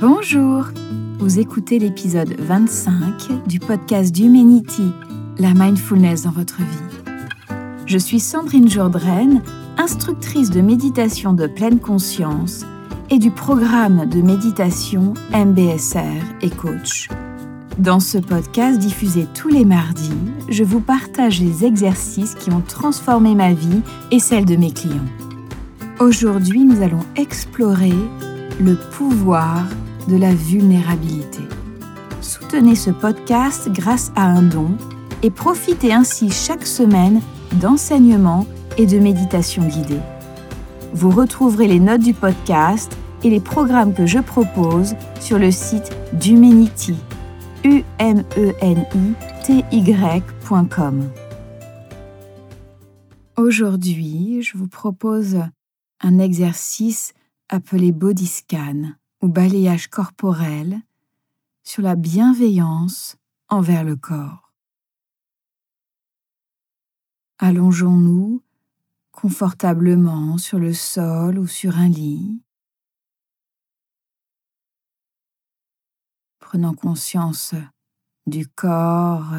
Bonjour Vous écoutez l'épisode 25 du podcast d'Humanity, la mindfulness dans votre vie. Je suis Sandrine Jourdraine, instructrice de méditation de pleine conscience et du programme de méditation MBSR et coach. Dans ce podcast diffusé tous les mardis, je vous partage les exercices qui ont transformé ma vie et celle de mes clients. Aujourd'hui, nous allons explorer le pouvoir de la vulnérabilité. Soutenez ce podcast grâce à un don et profitez ainsi chaque semaine d'enseignements et de méditations guidées. Vous retrouverez les notes du podcast et les programmes que je propose sur le site d'Humanity, u m e n i t. Aujourd'hui, je vous propose un exercice appelé body scan ou balayage corporel sur la bienveillance envers le corps. Allongeons-nous confortablement sur le sol ou sur un lit. Prenant conscience du corps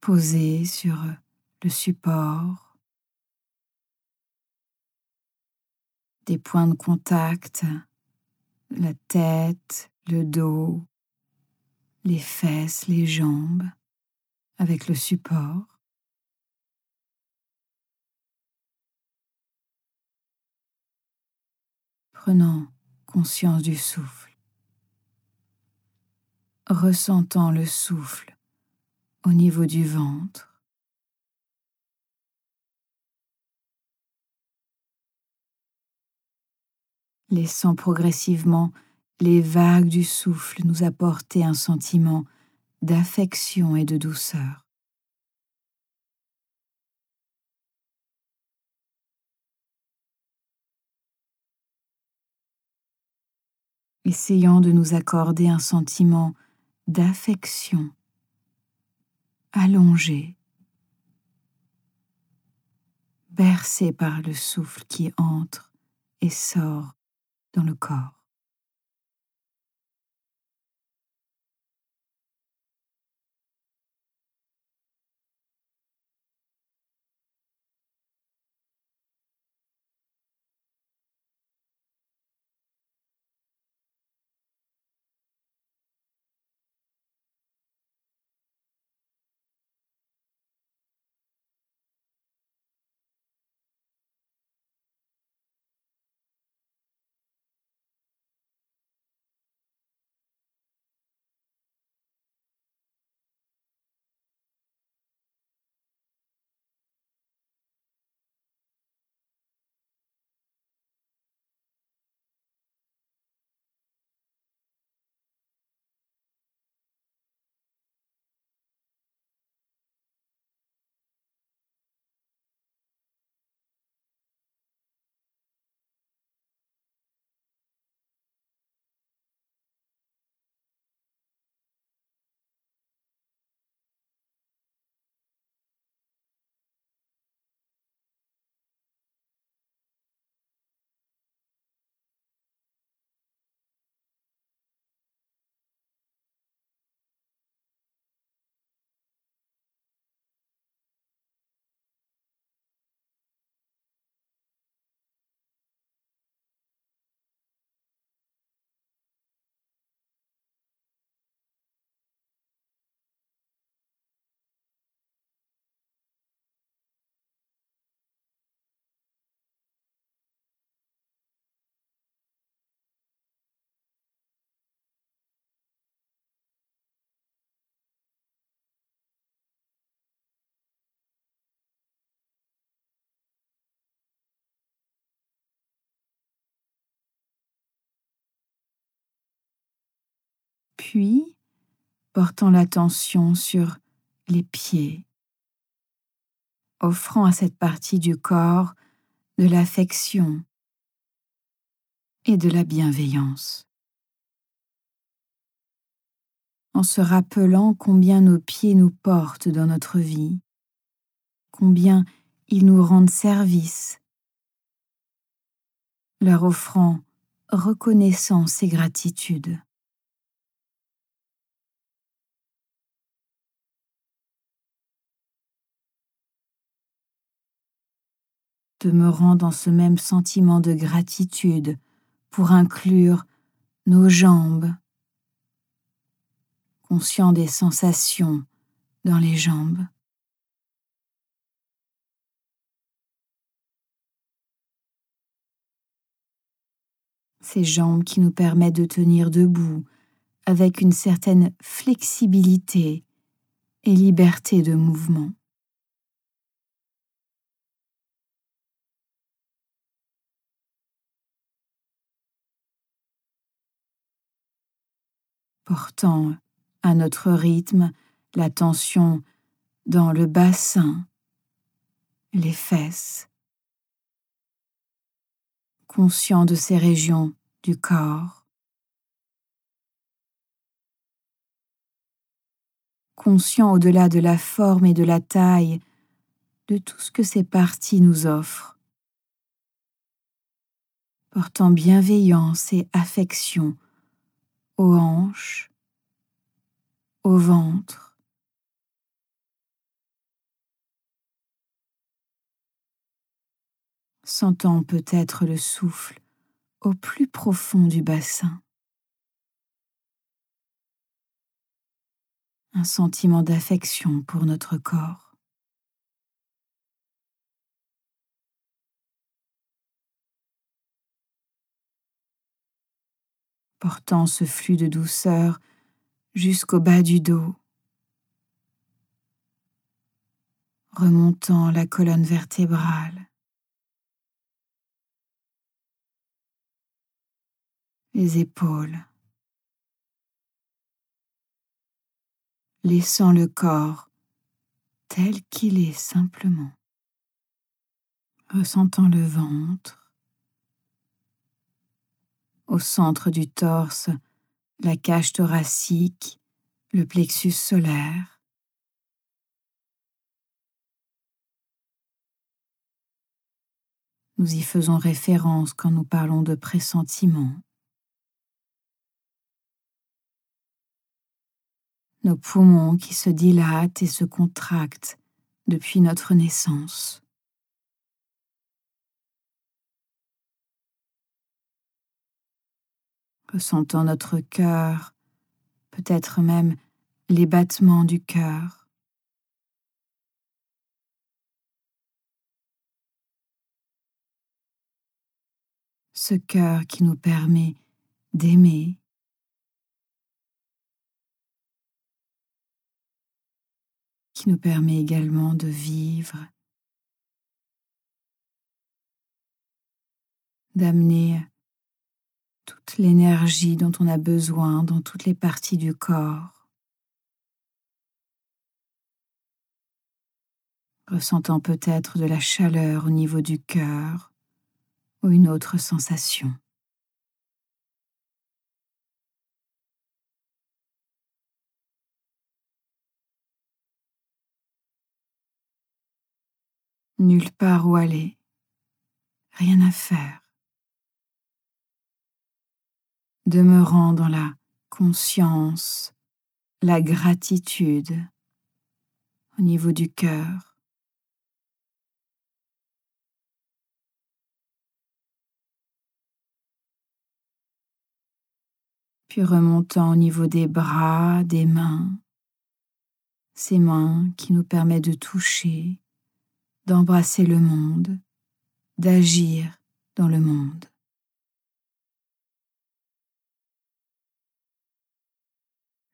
posé sur le support, des points de contact la tête, le dos, les fesses, les jambes, avec le support. Prenant conscience du souffle, ressentant le souffle au niveau du ventre, laissant progressivement les vagues du souffle nous apporter un sentiment d'affection et de douceur. Essayons de nous accorder un sentiment d'affection allongé, bercé par le souffle qui entre et sort dans le corps. Puis portant l'attention sur les pieds, offrant à cette partie du corps de l'affection et de la bienveillance. En se rappelant combien nos pieds nous portent dans notre vie, combien ils nous rendent service, leur offrant reconnaissance et gratitude. Demeurant dans ce même sentiment de gratitude pour inclure nos jambes, conscient des sensations dans les jambes. Ces jambes qui nous permettent de tenir debout avec une certaine flexibilité et liberté de mouvement. Portant à notre rythme la tension dans le bassin, les fesses, conscient de ces régions du corps, conscient au-delà de la forme et de la taille de tout ce que ces parties nous offrent, portant bienveillance et affection aux hanches, au ventre. Sentant peut-être le souffle au plus profond du bassin. Un sentiment d'affection pour notre corps. Portant ce flux de douceur jusqu'au bas du dos, remontant la colonne vertébrale, les épaules, laissant le corps tel qu'il est simplement, ressentant le ventre, au centre du torse, la cage thoracique, le plexus solaire. Nous y faisons référence quand nous parlons de pressentiment. Nos poumons qui se dilatent et se contractent depuis notre naissance. Ressentant notre cœur, peut-être même les battements du cœur. Ce cœur qui nous permet d'aimer, qui nous permet également de vivre, d'amener l'énergie dont on a besoin dans toutes les parties du corps. Ressentant peut-être de la chaleur au niveau du cœur ou une autre sensation. Nulle part où aller, rien à faire demeurant dans la conscience, la gratitude au niveau du cœur. Puis remontant au niveau des bras, des mains, ces mains qui nous permettent de toucher, d'embrasser le monde, d'agir dans le monde.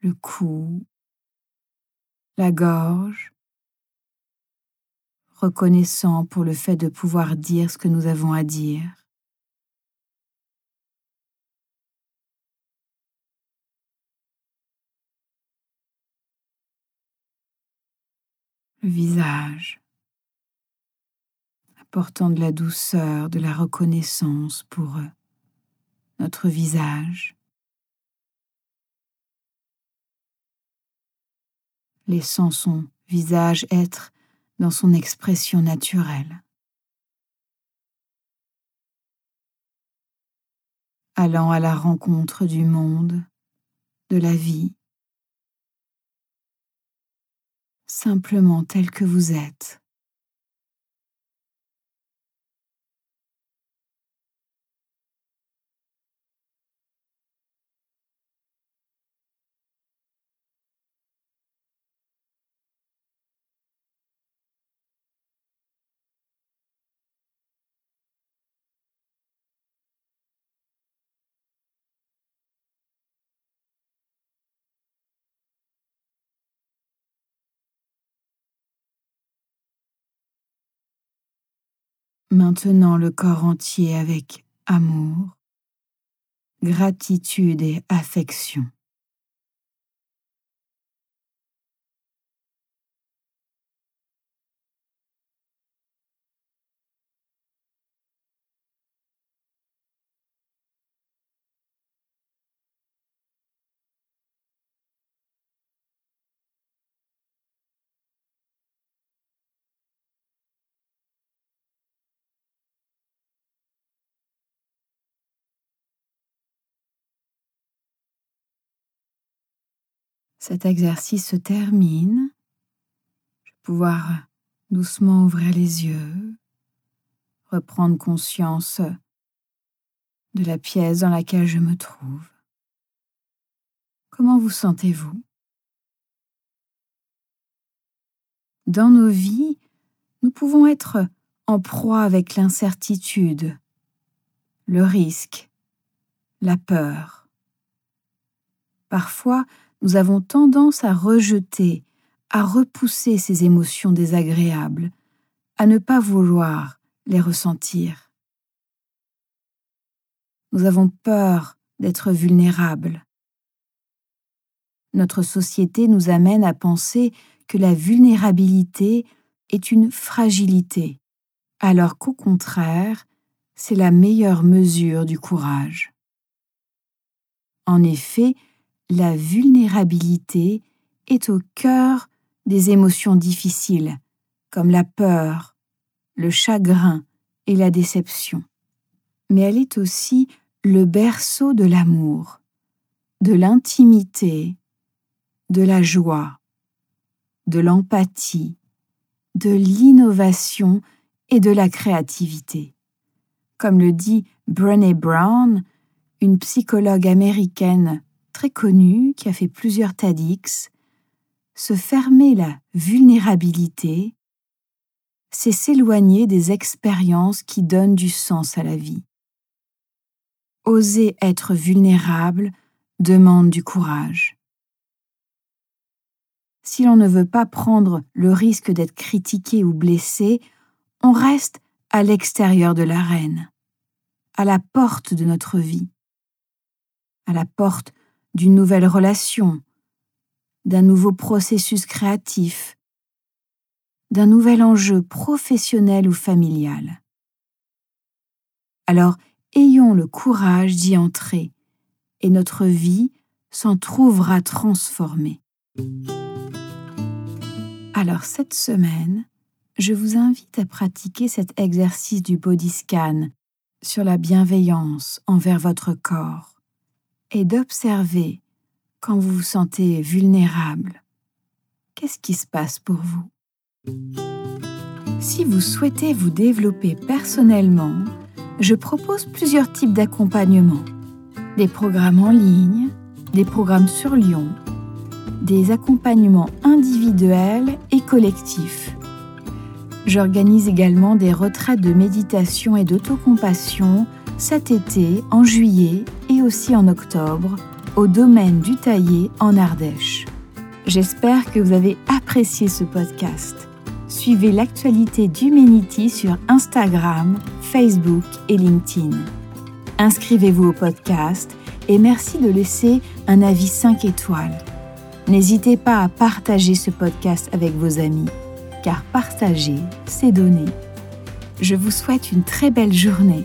Le cou, la gorge, reconnaissant pour le fait de pouvoir dire ce que nous avons à dire. Le visage, apportant de la douceur, de la reconnaissance pour notre visage. Laissant son visage être dans son expression naturelle. allant à la rencontre du monde, de la vie, simplement tel que vous êtes. Maintenant le corps entier avec amour, gratitude et affection. Cet exercice se termine. Je vais pouvoir doucement ouvrir les yeux, reprendre conscience de la pièce dans laquelle je me trouve. Comment vous sentez-vous? Dans nos vies, nous pouvons être en proie avec l'incertitude, le risque, la peur. Parfois, nous avons tendance à rejeter, à repousser ces émotions désagréables, à ne pas vouloir les ressentir. Nous avons peur d'être vulnérables. Notre société nous amène à penser que la vulnérabilité est une fragilité, alors qu'au contraire, c'est la meilleure mesure du courage. En effet, la vulnérabilité est au cœur des émotions difficiles, comme la peur, le chagrin et la déception. Mais elle est aussi le berceau de l'amour, de l'intimité, de la joie, de l'empathie, de l'innovation et de la créativité. Comme le dit Brené Brown, une psychologue américaine très connu qui a fait plusieurs TEDx, se fermer la vulnérabilité, c'est s'éloigner des expériences qui donnent du sens à la vie. Oser être vulnérable demande du courage. Si l'on ne veut pas prendre le risque d'être critiqué ou blessé, on reste à l'extérieur de l'arène, à la porte de notre vie, à la porte d'une nouvelle relation, d'un nouveau processus créatif, d'un nouvel enjeu professionnel ou familial. Alors, ayons le courage d'y entrer, et notre vie s'en trouvera transformée. Alors, cette semaine, je vous invite à pratiquer cet exercice du body sur la bienveillance envers votre corps et d'observer quand vous vous sentez vulnérable. Qu'est-ce qui se passe pour vous? Si vous souhaitez vous développer personnellement, je propose plusieurs types d'accompagnement. Des programmes en ligne, des programmes sur Lyon, des accompagnements individuels et collectifs. J'organise également des retraites de méditation et d'autocompassion cet été, en juillet et aussi en octobre, au domaine du Taillé en Ardèche. J'espère que vous avez apprécié ce podcast. Suivez l'actualité d'Humanity sur Instagram, Facebook et LinkedIn. Inscrivez-vous au podcast et merci de laisser un avis 5 étoiles. N'hésitez pas à partager ce podcast avec vos amis, car partager, c'est donner. Je vous souhaite une très belle journée